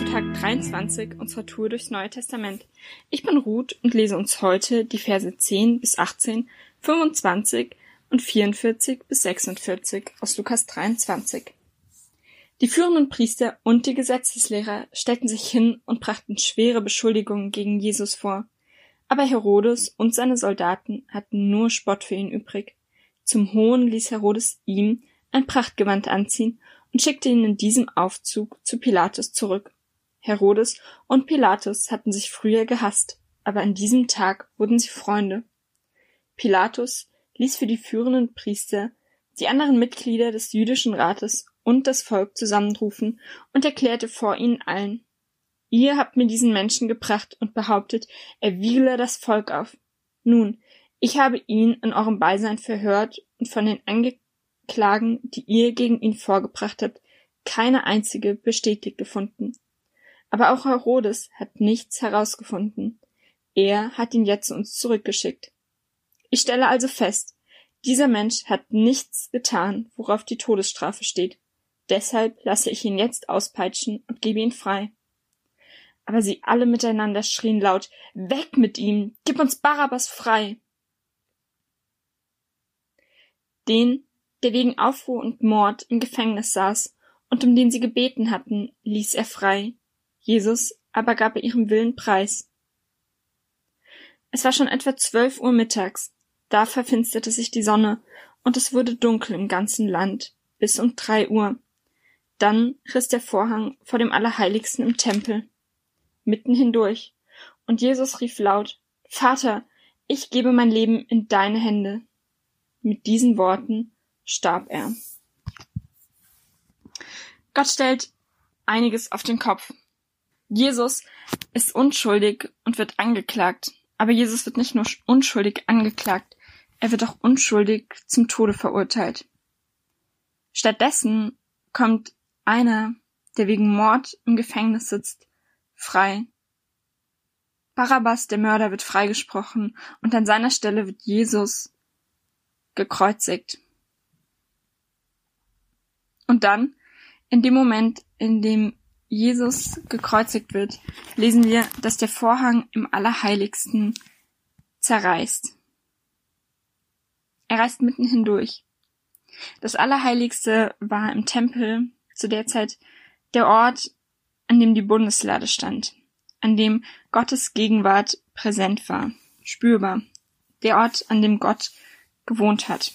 zu Tag 23 unserer Tour durchs Neue Testament. Ich bin Ruth und lese uns heute die Verse 10 bis 18, 25 und 44 bis 46 aus Lukas 23. Die führenden Priester und die Gesetzeslehrer stellten sich hin und brachten schwere Beschuldigungen gegen Jesus vor. Aber Herodes und seine Soldaten hatten nur Spott für ihn übrig. Zum Hohn ließ Herodes ihm ein Prachtgewand anziehen und schickte ihn in diesem Aufzug zu Pilatus zurück. Herodes und Pilatus hatten sich früher gehasst, aber an diesem Tag wurden sie Freunde. Pilatus ließ für die führenden Priester die anderen Mitglieder des jüdischen Rates und das Volk zusammenrufen und erklärte vor ihnen allen, ihr habt mir diesen Menschen gebracht und behauptet, er wiegele das Volk auf. Nun, ich habe ihn in eurem Beisein verhört und von den Klagen, die ihr gegen ihn vorgebracht habt, keine einzige bestätigt gefunden. Aber auch Herodes hat nichts herausgefunden. Er hat ihn jetzt zu uns zurückgeschickt. Ich stelle also fest, dieser Mensch hat nichts getan, worauf die Todesstrafe steht. Deshalb lasse ich ihn jetzt auspeitschen und gebe ihn frei. Aber sie alle miteinander schrien laut Weg mit ihm. Gib uns Barabbas frei. Den, der wegen Aufruhr und Mord im Gefängnis saß und um den sie gebeten hatten, ließ er frei. Jesus aber gab ihrem Willen preis. Es war schon etwa zwölf Uhr mittags, da verfinsterte sich die Sonne, und es wurde dunkel im ganzen Land, bis um drei Uhr. Dann riss der Vorhang vor dem Allerheiligsten im Tempel, mitten hindurch, und Jesus rief laut, Vater, ich gebe mein Leben in deine Hände. Mit diesen Worten starb er. Gott stellt einiges auf den Kopf. Jesus ist unschuldig und wird angeklagt. Aber Jesus wird nicht nur unschuldig angeklagt, er wird auch unschuldig zum Tode verurteilt. Stattdessen kommt einer, der wegen Mord im Gefängnis sitzt, frei. Barabbas, der Mörder, wird freigesprochen und an seiner Stelle wird Jesus gekreuzigt. Und dann, in dem Moment, in dem Jesus gekreuzigt wird, lesen wir, dass der Vorhang im Allerheiligsten zerreißt. Er reißt mitten hindurch. Das Allerheiligste war im Tempel zu der Zeit der Ort, an dem die Bundeslade stand, an dem Gottes Gegenwart präsent war, spürbar, der Ort, an dem Gott gewohnt hat.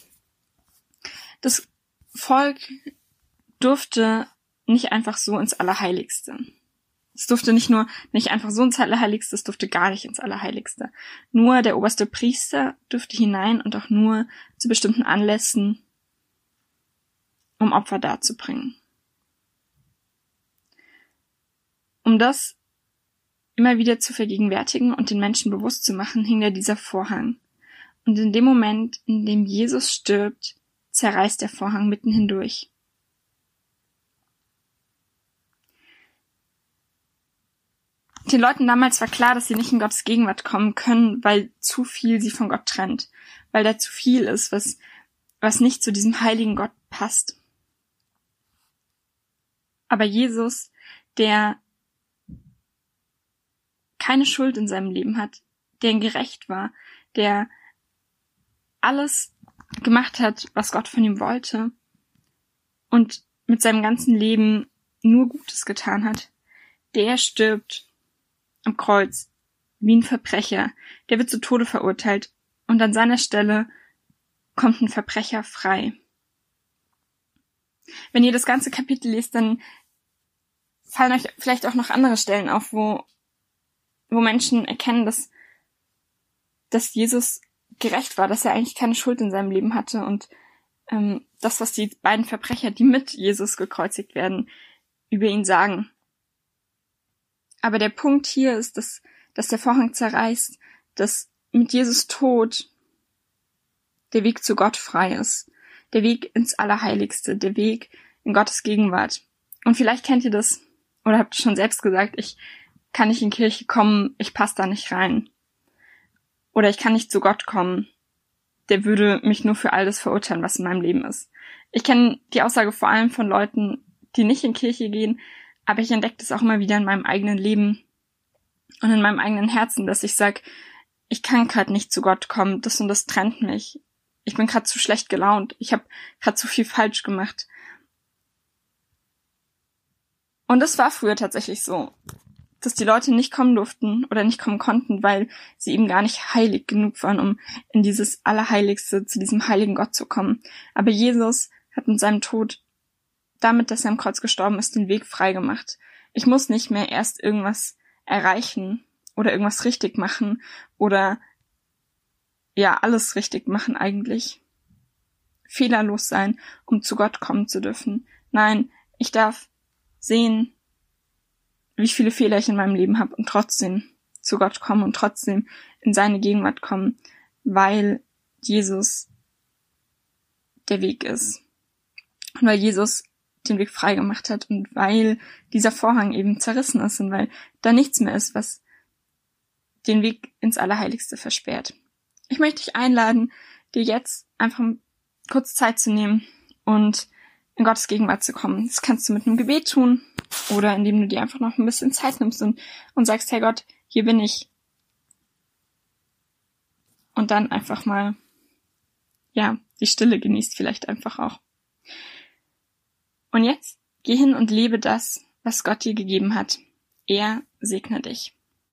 Das Volk durfte nicht einfach so ins Allerheiligste. Es durfte nicht nur nicht einfach so ins Allerheiligste, es durfte gar nicht ins Allerheiligste. Nur der oberste Priester durfte hinein und auch nur zu bestimmten Anlässen, um Opfer darzubringen. Um das immer wieder zu vergegenwärtigen und den Menschen bewusst zu machen, hing da dieser Vorhang. Und in dem Moment, in dem Jesus stirbt, zerreißt der Vorhang mitten hindurch. Den Leuten damals war klar, dass sie nicht in Gottes Gegenwart kommen können, weil zu viel sie von Gott trennt, weil da zu viel ist, was, was nicht zu diesem heiligen Gott passt. Aber Jesus, der keine Schuld in seinem Leben hat, der gerecht war, der alles gemacht hat, was Gott von ihm wollte und mit seinem ganzen Leben nur Gutes getan hat, der stirbt am Kreuz wie ein Verbrecher, der wird zu Tode verurteilt und an seiner Stelle kommt ein Verbrecher frei. Wenn ihr das ganze Kapitel lest, dann fallen euch vielleicht auch noch andere Stellen auf, wo, wo Menschen erkennen, dass, dass Jesus gerecht war, dass er eigentlich keine Schuld in seinem Leben hatte und ähm, das, was die beiden Verbrecher, die mit Jesus gekreuzigt werden, über ihn sagen. Aber der Punkt hier ist, dass, dass der Vorhang zerreißt, dass mit Jesus Tod der Weg zu Gott frei ist, der Weg ins Allerheiligste, der Weg in Gottes Gegenwart. Und vielleicht kennt ihr das oder habt schon selbst gesagt, ich kann nicht in Kirche kommen, ich passe da nicht rein. Oder ich kann nicht zu Gott kommen. Der würde mich nur für all das verurteilen, was in meinem Leben ist. Ich kenne die Aussage vor allem von Leuten, die nicht in Kirche gehen, Aber ich entdecke das auch immer wieder in meinem eigenen Leben und in meinem eigenen Herzen, dass ich sag, ich kann gerade nicht zu Gott kommen, das und das trennt mich. Ich bin gerade zu schlecht gelaunt, ich habe gerade zu viel falsch gemacht. Und das war früher tatsächlich so, dass die Leute nicht kommen durften oder nicht kommen konnten, weil sie eben gar nicht heilig genug waren, um in dieses Allerheiligste, zu diesem heiligen Gott zu kommen. Aber Jesus hat mit seinem Tod, damit, dass er am Kreuz gestorben ist, den Weg freigemacht. Ich muss nicht mehr erst irgendwas erreichen oder irgendwas richtig machen oder ja, alles richtig machen eigentlich. Fehlerlos sein, um zu Gott kommen zu dürfen. Nein, ich darf sehen, wie viele Fehler ich in meinem Leben habe und trotzdem zu Gott kommen und trotzdem in seine Gegenwart kommen, weil Jesus der Weg ist. Und weil Jesus den Weg frei gemacht hat und weil dieser Vorhang eben zerrissen ist und weil da nichts mehr ist, was den Weg ins Allerheiligste versperrt. Ich möchte dich einladen, dir jetzt einfach kurz Zeit zu nehmen und in Gottes Gegenwart zu kommen. Das kannst du mit einem Gebet tun oder indem du dir einfach noch ein bisschen Zeit nimmst und, und sagst, Herr Gott, hier bin ich. Und dann einfach mal, ja, die Stille genießt vielleicht einfach auch. Und jetzt geh hin und lebe das, was Gott dir gegeben hat. Er segne dich.